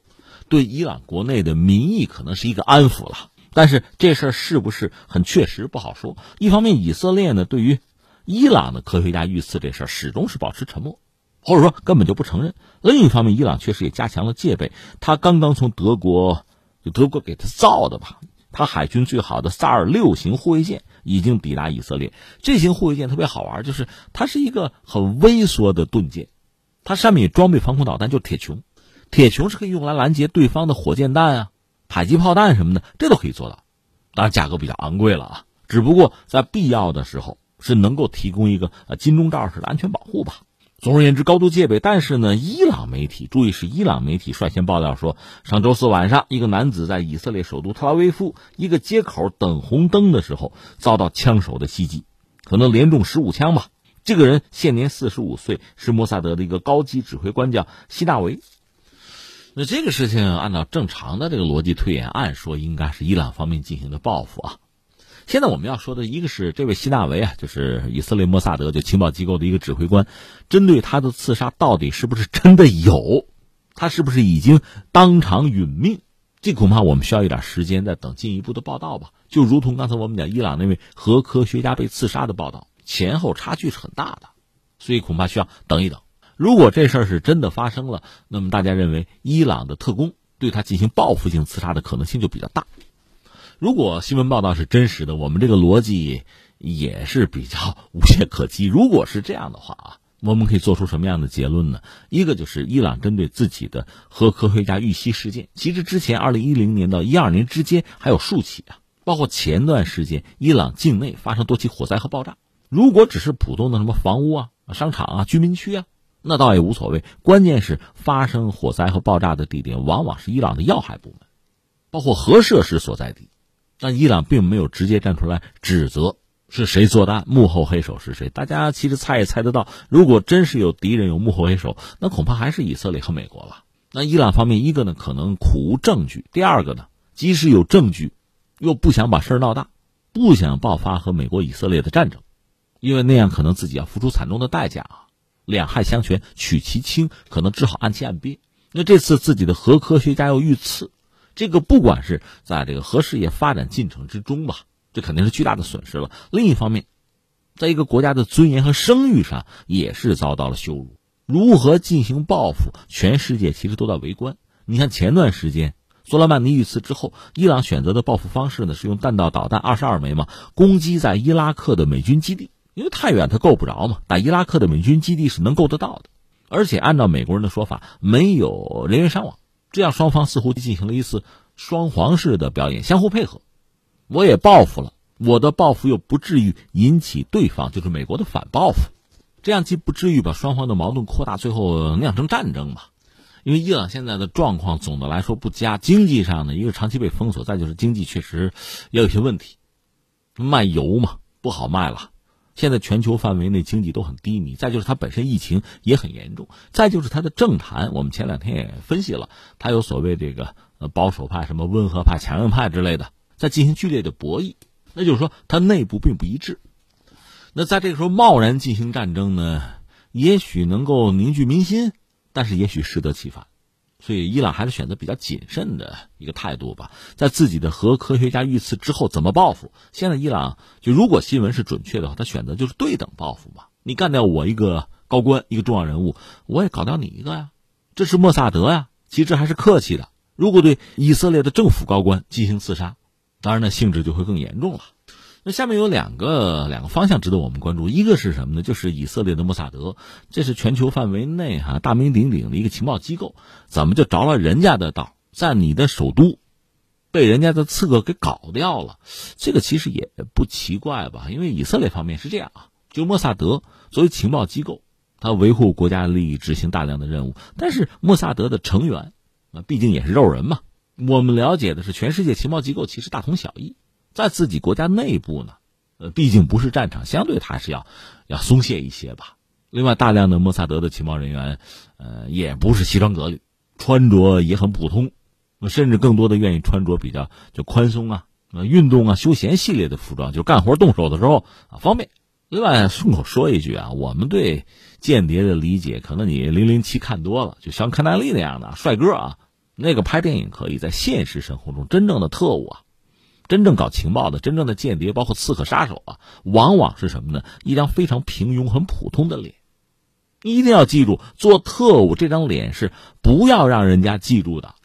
对伊朗国内的民意可能是一个安抚了。但是这事儿是不是很确实不好说。一方面，以色列呢对于伊朗的科学家遇刺这事儿始终是保持沉默，或者说根本就不承认。另一方面，伊朗确实也加强了戒备。他刚刚从德国，就德国给他造的吧，他海军最好的萨尔六型护卫舰已经抵达以色列。这型护卫舰特别好玩，就是它是一个很微缩的盾舰，它上面也装备防空导弹，就是铁穹。铁穹是可以用来拦截对方的火箭弹啊。迫击炮弹什么的，这都可以做到，当然价格比较昂贵了啊。只不过在必要的时候，是能够提供一个呃金钟罩式的安全保护吧。总而言之，高度戒备。但是呢，伊朗媒体注意是伊朗媒体率先爆料说，上周四晚上，一个男子在以色列首都特拉维夫一个街口等红灯的时候，遭到枪手的袭击，可能连中十五枪吧。这个人现年四十五岁，是摩萨德的一个高级指挥官，叫希纳维。那这个事情按照正常的这个逻辑推演，按说应该是伊朗方面进行的报复啊。现在我们要说的一个是这位希纳维啊，就是以色列摩萨德就情报机构的一个指挥官，针对他的刺杀到底是不是真的有，他是不是已经当场殒命？这恐怕我们需要一点时间再等进一步的报道吧。就如同刚才我们讲伊朗那位核科学家被刺杀的报道，前后差距是很大的，所以恐怕需要等一等。如果这事儿是真的发生了，那么大家认为伊朗的特工对他进行报复性刺杀的可能性就比较大。如果新闻报道是真实的，我们这个逻辑也是比较无懈可击。如果是这样的话啊，我们可以做出什么样的结论呢？一个就是伊朗针对自己的核科学家遇袭事件，其实之前二零一零年到一二年之间还有数起啊，包括前段时间伊朗境内发生多起火灾和爆炸。如果只是普通的什么房屋啊、商场啊、居民区啊。那倒也无所谓，关键是发生火灾和爆炸的地点往往是伊朗的要害部门，包括核设施所在地。但伊朗并没有直接站出来指责是谁做的案，幕后黑手是谁。大家其实猜也猜得到，如果真是有敌人有幕后黑手，那恐怕还是以色列和美国了。那伊朗方面一个呢，可能苦无证据；第二个呢，即使有证据，又不想把事儿闹大，不想爆发和美国以色列的战争，因为那样可能自己要付出惨重的代价啊。两害相权取其轻，可能只好按期按憋。那这次自己的核科学家又遇刺，这个不管是在这个核事业发展进程之中吧，这肯定是巨大的损失了。另一方面，在一个国家的尊严和声誉上也是遭到了羞辱。如何进行报复？全世界其实都在围观。你看前段时间苏拉曼尼遇刺之后，伊朗选择的报复方式呢是用弹道导弹二十二枚嘛，攻击在伊拉克的美军基地。因为太远，他够不着嘛。打伊拉克的美军基地是能够得到的，而且按照美国人的说法，没有人员伤亡。这样双方似乎进行了一次双簧式的表演，相互配合。我也报复了，我的报复又不至于引起对方就是美国的反报复，这样既不至于把双方的矛盾扩大，最后酿成战争吧。因为伊朗现在的状况总的来说不佳，经济上呢，一个长期被封锁，再就是经济确实也有些问题，卖油嘛不好卖了。现在全球范围内经济都很低迷，再就是它本身疫情也很严重，再就是它的政坛，我们前两天也分析了，它有所谓这个呃保守派、什么温和派、强硬派之类的，在进行剧烈的博弈，那就是说它内部并不一致。那在这个时候贸然进行战争呢，也许能够凝聚民心，但是也许适得其反，所以伊朗还是选择比较谨慎的一个态度吧。在自己的核科学家遇刺之后，怎么报复？现在伊朗就如果新闻是准确的话，他选择就是对等报复嘛。你干掉我一个高官，一个重要人物，我也搞掉你一个呀。这是莫萨德呀，其实还是客气的。如果对以色列的政府高官进行刺杀，当然呢性质就会更严重了。那下面有两个两个方向值得我们关注，一个是什么呢？就是以色列的莫萨德，这是全球范围内哈大名鼎鼎的一个情报机构，怎么就着了人家的道，在你的首都被人家的刺客给搞掉了？这个其实也不奇怪吧？因为以色列方面是这样啊，就莫萨德作为情报机构，他维护国家利益，执行大量的任务，但是莫萨德的成员啊，毕竟也是肉人嘛。我们了解的是，全世界情报机构其实大同小异。在自己国家内部呢，呃，毕竟不是战场，相对还是要要松懈一些吧。另外，大量的摩萨德的情报人员，呃，也不是西装革履，穿着也很普通，甚至更多的愿意穿着比较就宽松啊、运动啊、休闲系列的服装，就干活动手的时候啊方便。另外，顺口说一句啊，我们对间谍的理解，可能你零零七看多了，就像柯南利那样的帅哥啊，那个拍电影可以在现实生活中真正的特务啊。真正搞情报的、真正的间谍，包括刺客、杀手啊，往往是什么呢？一张非常平庸、很普通的脸。一定要记住，做特务这张脸是不要让人家记住的，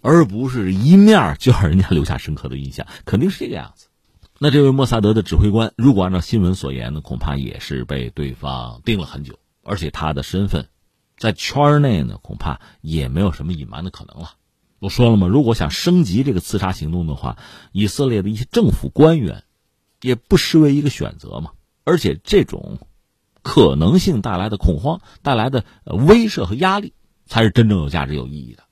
而不是一面就让人家留下深刻的印象，肯定是这个样子。那这位莫萨德的指挥官，如果按照新闻所言呢，恐怕也是被对方盯了很久，而且他的身份在圈内呢，恐怕也没有什么隐瞒的可能了。我说了吗？如果想升级这个刺杀行动的话，以色列的一些政府官员也不失为一个选择嘛。而且这种可能性带来的恐慌、带来的威慑和压力，才是真正有价值、有意义的。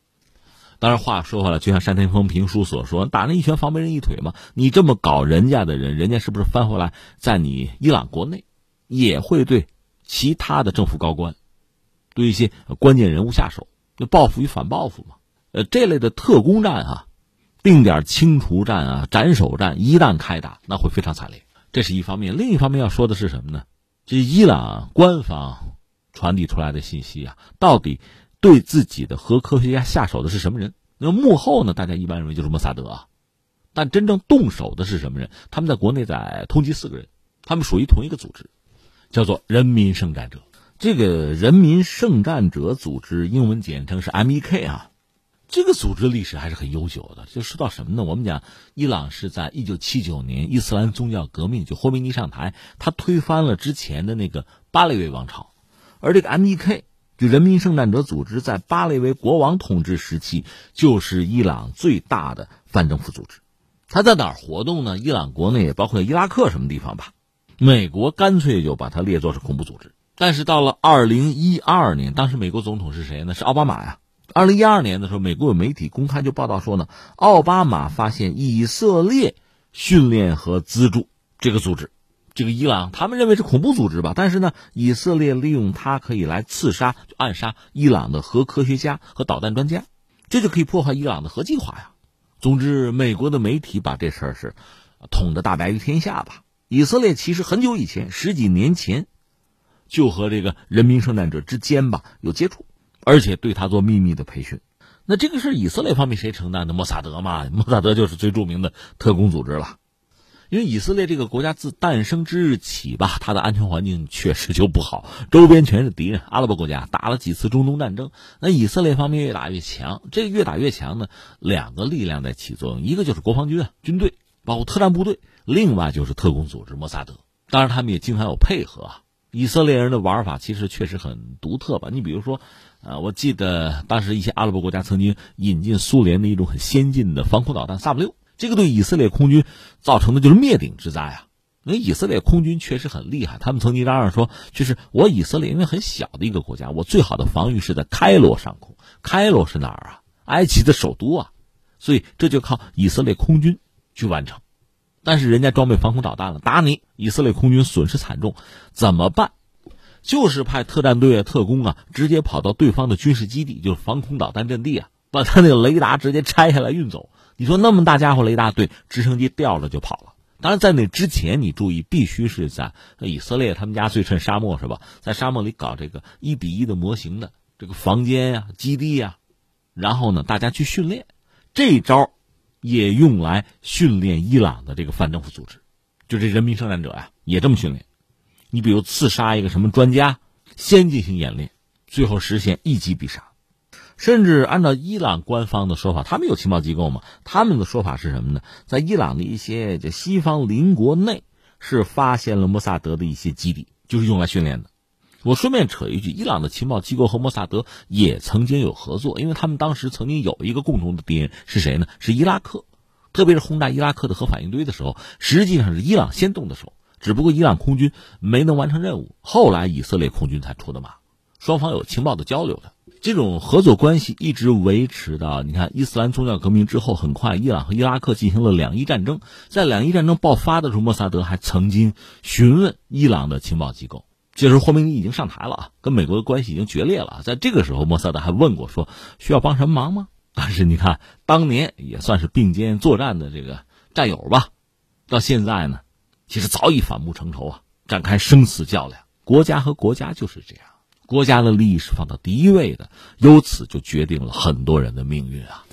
当然，话说回来，就像单田丰评书所说：“打人一拳，防别人一腿嘛。”你这么搞人家的人，人家是不是翻回来在你伊朗国内也会对其他的政府高官、对一些关键人物下手，就报复与反报复嘛？呃，这类的特工战啊，定点清除战啊，斩首战，一旦开打，那会非常惨烈。这是一方面，另一方面要说的是什么呢？这伊朗官方传递出来的信息啊，到底对自己的核科学家下手的是什么人？那幕后呢？大家一般认为就是莫萨德啊，但真正动手的是什么人？他们在国内在通缉四个人，他们属于同一个组织，叫做人民圣战者。这个人民圣战者组织英文简称是 MEK 啊。这个组织历史还是很悠久的。就说到什么呢？我们讲，伊朗是在一九七九年伊斯兰宗教革命，就霍梅尼上台，他推翻了之前的那个巴列维王朝。而这个 MEK 就人民圣战者组织，在巴列维国王统治时期，就是伊朗最大的反政府组织。他在哪儿活动呢？伊朗国内也包括伊拉克什么地方吧？美国干脆就把它列作是恐怖组织。但是到了二零一二年，当时美国总统是谁呢？是奥巴马呀。二零一二年的时候，美国有媒体公开就报道说呢，奥巴马发现以色列训练和资助这个组织，这个伊朗他们认为是恐怖组织吧，但是呢，以色列利用它可以来刺杀、暗杀伊朗的核科学家和导弹专家，这就可以破坏伊朗的核计划呀。总之，美国的媒体把这事儿是捅得大白于天下吧。以色列其实很久以前，十几年前就和这个人民圣战者之间吧有接触。而且对他做秘密的培训，那这个是以色列方面谁承担的？莫萨德嘛，莫萨德就是最著名的特工组织了。因为以色列这个国家自诞生之日起吧，它的安全环境确实就不好，周边全是敌人，阿拉伯国家打了几次中东战争，那以色列方面越打越强。这个越打越强呢，两个力量在起作用，一个就是国防军啊，军队，包括特战部队；另外就是特工组织莫萨德。当然，他们也经常有配合啊。以色列人的玩法其实确实很独特吧？你比如说。啊，我记得当时一些阿拉伯国家曾经引进苏联的一种很先进的防空导弹萨姆六，这个对以色列空军造成的就是灭顶之灾啊！那以色列空军确实很厉害，他们曾经嚷嚷说，就是我以色列因为很小的一个国家，我最好的防御是在开罗上空。开罗是哪儿啊？埃及的首都啊，所以这就靠以色列空军去完成。但是人家装备防空导弹了，打你，以色列空军损失惨重，怎么办？就是派特战队啊、特工啊，直接跑到对方的军事基地，就是防空导弹阵地啊，把他那个雷达直接拆下来运走。你说那么大家伙雷达队，直升机掉了就跑了。当然，在那之前，你注意，必须是在以色列他们家最趁沙漠是吧？在沙漠里搞这个一比一的模型的这个房间呀、基地呀，然后呢，大家去训练，这招也用来训练伊朗的这个反政府组织，就这人民圣战者呀，也这么训练。你比如刺杀一个什么专家，先进行演练，最后实现一击必杀。甚至按照伊朗官方的说法，他们有情报机构嘛？他们的说法是什么呢？在伊朗的一些这西方邻国内是发现了摩萨德的一些基地，就是用来训练的。我顺便扯一句，伊朗的情报机构和摩萨德也曾经有合作，因为他们当时曾经有一个共同的敌人是谁呢？是伊拉克，特别是轰炸伊拉克的核反应堆的时候，实际上是伊朗先动的手，只不过伊朗空军没能完成任务，后来以色列空军才出的马。双方有情报的交流的。这种合作关系一直维持到你看伊斯兰宗教革命之后，很快伊朗和伊拉克进行了两伊战争。在两伊战争爆发的时候，莫萨德还曾经询问伊朗的情报机构。这时候霍梅尼已经上台了啊，跟美国的关系已经决裂了。在这个时候，莫萨德还问过说需要帮什么忙吗？但是你看，当年也算是并肩作战的这个战友吧，到现在呢，其实早已反目成仇啊，展开生死较量。国家和国家就是这样。国家的利益是放到第一位的，由此就决定了很多人的命运啊。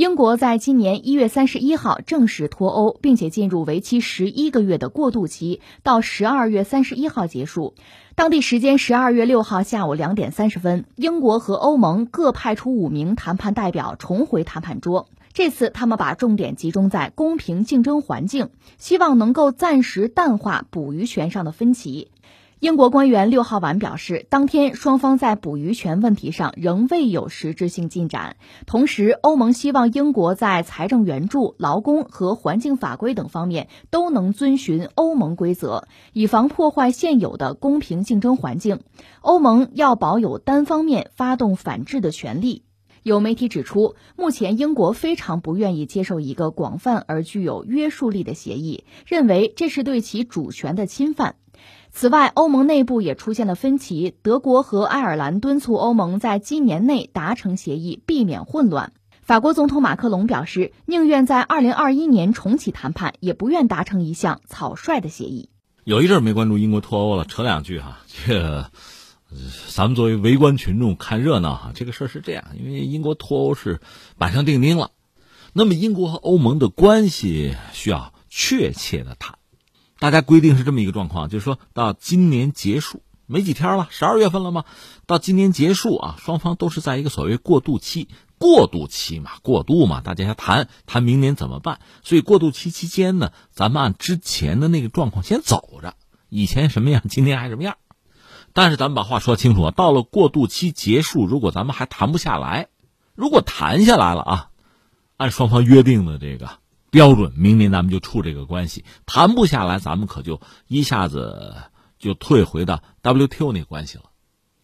英国在今年一月三十一号正式脱欧，并且进入为期十一个月的过渡期，到十二月三十一号结束。当地时间十二月六号下午两点三十分，英国和欧盟各派出五名谈判代表重回谈判桌。这次他们把重点集中在公平竞争环境，希望能够暂时淡化捕鱼权上的分歧。英国官员六号晚表示，当天双方在捕鱼权问题上仍未有实质性进展。同时，欧盟希望英国在财政援助、劳工和环境法规等方面都能遵循欧盟规则，以防破坏现有的公平竞争环境。欧盟要保有单方面发动反制的权利。有媒体指出，目前英国非常不愿意接受一个广泛而具有约束力的协议，认为这是对其主权的侵犯。此外，欧盟内部也出现了分歧。德国和爱尔兰敦促欧盟在今年内达成协议，避免混乱。法国总统马克龙表示，宁愿在二零二一年重启谈判，也不愿达成一项草率的协议。有一阵没关注英国脱欧了，扯两句哈。这，咱们作为围观群众看热闹哈。这个事儿是这样，因为英国脱欧是板上钉钉了，那么英国和欧盟的关系需要确切的谈。大家规定是这么一个状况，就是说到今年结束没几天了，十二月份了吗？到今年结束啊，双方都是在一个所谓过渡期，过渡期嘛，过渡嘛，大家要谈谈明年怎么办。所以过渡期期间呢，咱们按之前的那个状况先走着，以前什么样，今天还什么样。但是咱们把话说清楚，到了过渡期结束，如果咱们还谈不下来，如果谈下来了啊，按双方约定的这个。标准，明年咱们就处这个关系，谈不下来，咱们可就一下子就退回到 WTO 那个关系了，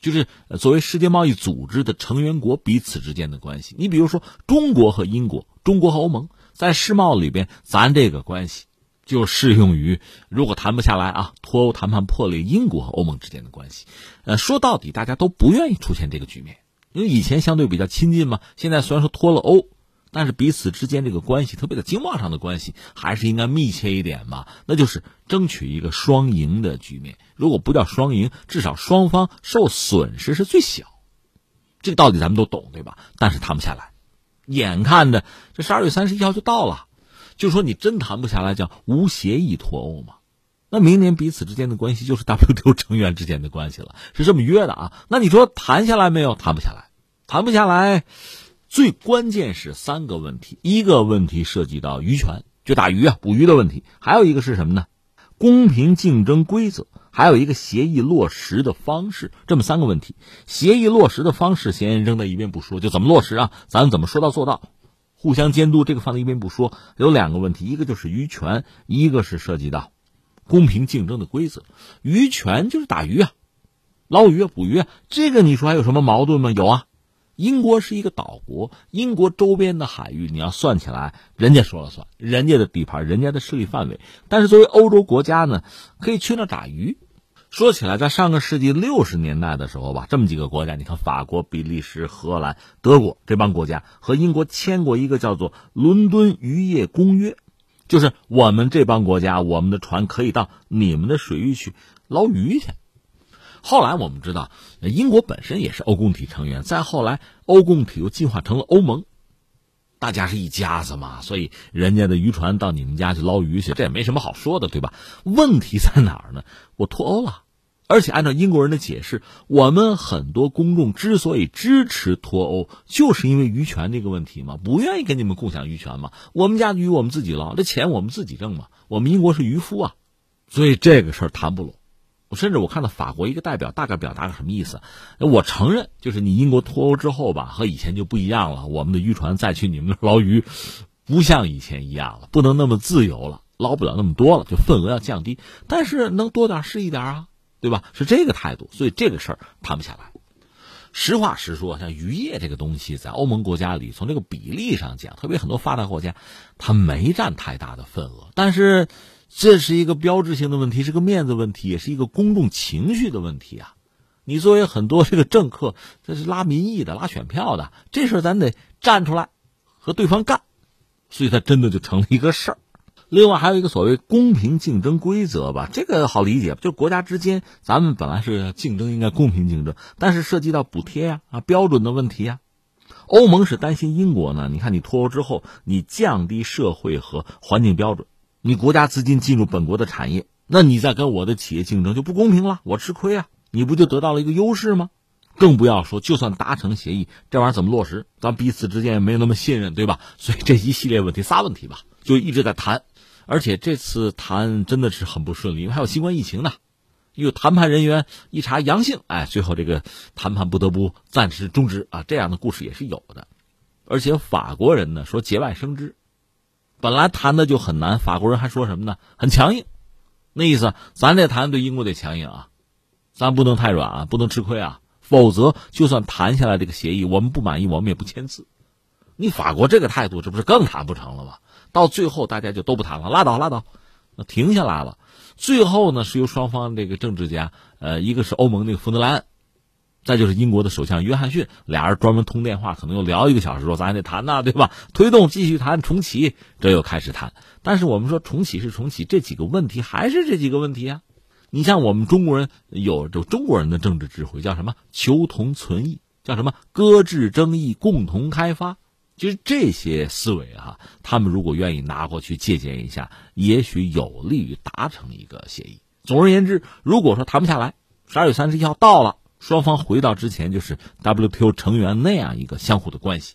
就是作为世界贸易组织的成员国彼此之间的关系。你比如说，中国和英国，中国和欧盟在世贸里边，咱这个关系就适用于如果谈不下来啊，脱欧谈判破裂，英国和欧盟之间的关系。呃，说到底，大家都不愿意出现这个局面，因为以前相对比较亲近嘛，现在虽然说脱了欧。但是彼此之间这个关系，特别的经贸上的关系，还是应该密切一点嘛？那就是争取一个双赢的局面。如果不叫双赢，至少双方受损失是最小。这个道理咱们都懂，对吧？但是谈不下来，眼看着这十二月三十一号就到了，就说你真谈不下来，叫无协议脱欧嘛？那明年彼此之间的关系就是 WTO 成员之间的关系了，是这么约的啊？那你说谈下来没有？谈不下来，谈不下来。最关键是三个问题，一个问题涉及到渔权，就打鱼啊、捕鱼的问题；还有一个是什么呢？公平竞争规则，还有一个协议落实的方式。这么三个问题，协议落实的方式先扔在一边不说，就怎么落实啊？咱怎么说到做到？互相监督，这个放在一边不说。有两个问题，一个就是渔权，一个是涉及到公平竞争的规则。渔权就是打鱼啊，捞鱼啊、捕鱼啊，这个你说还有什么矛盾吗？有啊。英国是一个岛国，英国周边的海域你要算起来，人家说了算，人家的地盘，人家的势力范围。但是作为欧洲国家呢，可以去那打鱼。说起来，在上个世纪六十年代的时候吧，这么几个国家，你看法国、比利时、荷兰、德国这帮国家和英国签过一个叫做《伦敦渔业公约》，就是我们这帮国家，我们的船可以到你们的水域去捞鱼去。后来我们知道，英国本身也是欧共体成员，再后来欧共体又进化成了欧盟，大家是一家子嘛，所以人家的渔船到你们家去捞鱼去，这也没什么好说的，对吧？问题在哪儿呢？我脱欧了。而且按照英国人的解释，我们很多公众之所以支持脱欧，就是因为渔权这个问题嘛，不愿意跟你们共享渔权嘛。我们家的鱼我们自己捞，这钱我们自己挣嘛。我们英国是渔夫啊，所以这个事儿谈不拢。我甚至我看到法国一个代表大概表达个什么意思？我承认，就是你英国脱欧之后吧，和以前就不一样了。我们的渔船再去你们那捞鱼，不像以前一样了，不能那么自由了，捞不了那么多了，就份额要降低。但是能多点是一点啊。对吧？是这个态度，所以这个事儿谈不下来。实话实说，像渔业这个东西，在欧盟国家里，从这个比例上讲，特别很多发达国家，它没占太大的份额。但是，这是一个标志性的问题，是个面子问题，也是一个公众情绪的问题啊！你作为很多这个政客，这是拉民意的、拉选票的，这事咱得站出来和对方干，所以它真的就成了一个事儿。另外还有一个所谓公平竞争规则吧，这个好理解，就国家之间，咱们本来是竞争应该公平竞争，但是涉及到补贴呀、啊标准的问题啊，欧盟是担心英国呢。你看你脱欧之后，你降低社会和环境标准，你国家资金进入本国的产业，那你再跟我的企业竞争就不公平了，我吃亏啊，你不就得到了一个优势吗？更不要说，就算达成协议，这玩意儿怎么落实？咱彼此之间也没有那么信任，对吧？所以这一系列问题，仨问题吧，就一直在谈。而且这次谈真的是很不顺利，因为还有新冠疫情呢。有谈判人员一查阳性，哎，最后这个谈判不得不暂时终止啊。这样的故事也是有的。而且法国人呢说节外生枝，本来谈的就很难，法国人还说什么呢？很强硬，那意思咱这谈对英国得强硬啊，咱不能太软啊，不能吃亏啊，否则就算谈下来这个协议，我们不满意，我们也不签字。你法国这个态度，这不是更谈不成了吗？到最后，大家就都不谈了，拉倒拉倒，那停下来了。最后呢，是由双方这个政治家，呃，一个是欧盟那个冯德莱恩，再就是英国的首相约翰逊，俩人专门通电话，可能又聊一个小时，说咱还得谈呐，对吧？推动继续谈重启，这又开始谈。但是我们说重启是重启，这几个问题还是这几个问题啊。你像我们中国人有就中国人的政治智慧，叫什么求同存异，叫什么搁置争议，共同开发。其实这些思维哈，他们如果愿意拿过去借鉴一下，也许有利于达成一个协议。总而言之，如果说谈不下来，十二月三十一号到了，双方回到之前就是 WTO 成员那样一个相互的关系，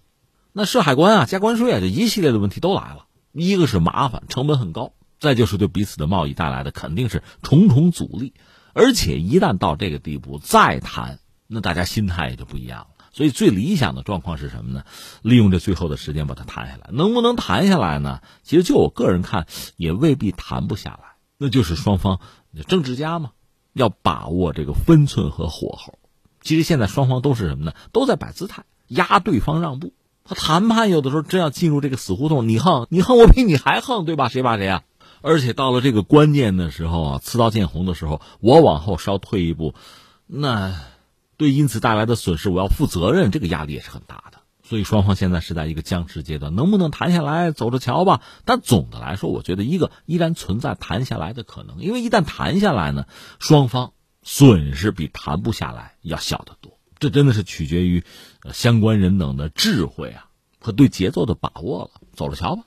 那设海关啊、加关税啊，这一系列的问题都来了。一个是麻烦，成本很高；再就是对彼此的贸易带来的肯定是重重阻力。而且一旦到这个地步再谈，那大家心态也就不一样了。所以最理想的状况是什么呢？利用这最后的时间把它谈下来，能不能谈下来呢？其实就我个人看，也未必谈不下来。那就是双方政治家嘛，要把握这个分寸和火候。其实现在双方都是什么呢？都在摆姿态，压对方让步。他谈判有的时候真要进入这个死胡同，你横你横，我比你还横，对吧？谁怕谁啊？而且到了这个关键的时候啊，刺刀见红的时候，我往后稍退一步，那。对因此带来的损失，我要负责任，这个压力也是很大的。所以双方现在是在一个僵持阶段，能不能谈下来，走着瞧吧。但总的来说，我觉得一个依然存在谈下来的可能，因为一旦谈下来呢，双方损失比谈不下来要小得多。这真的是取决于相关人等的智慧啊和对节奏的把握了。走着瞧吧。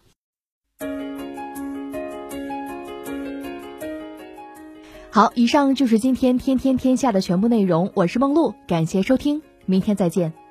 好，以上就是今天天天天下的全部内容。我是梦露，感谢收听，明天再见。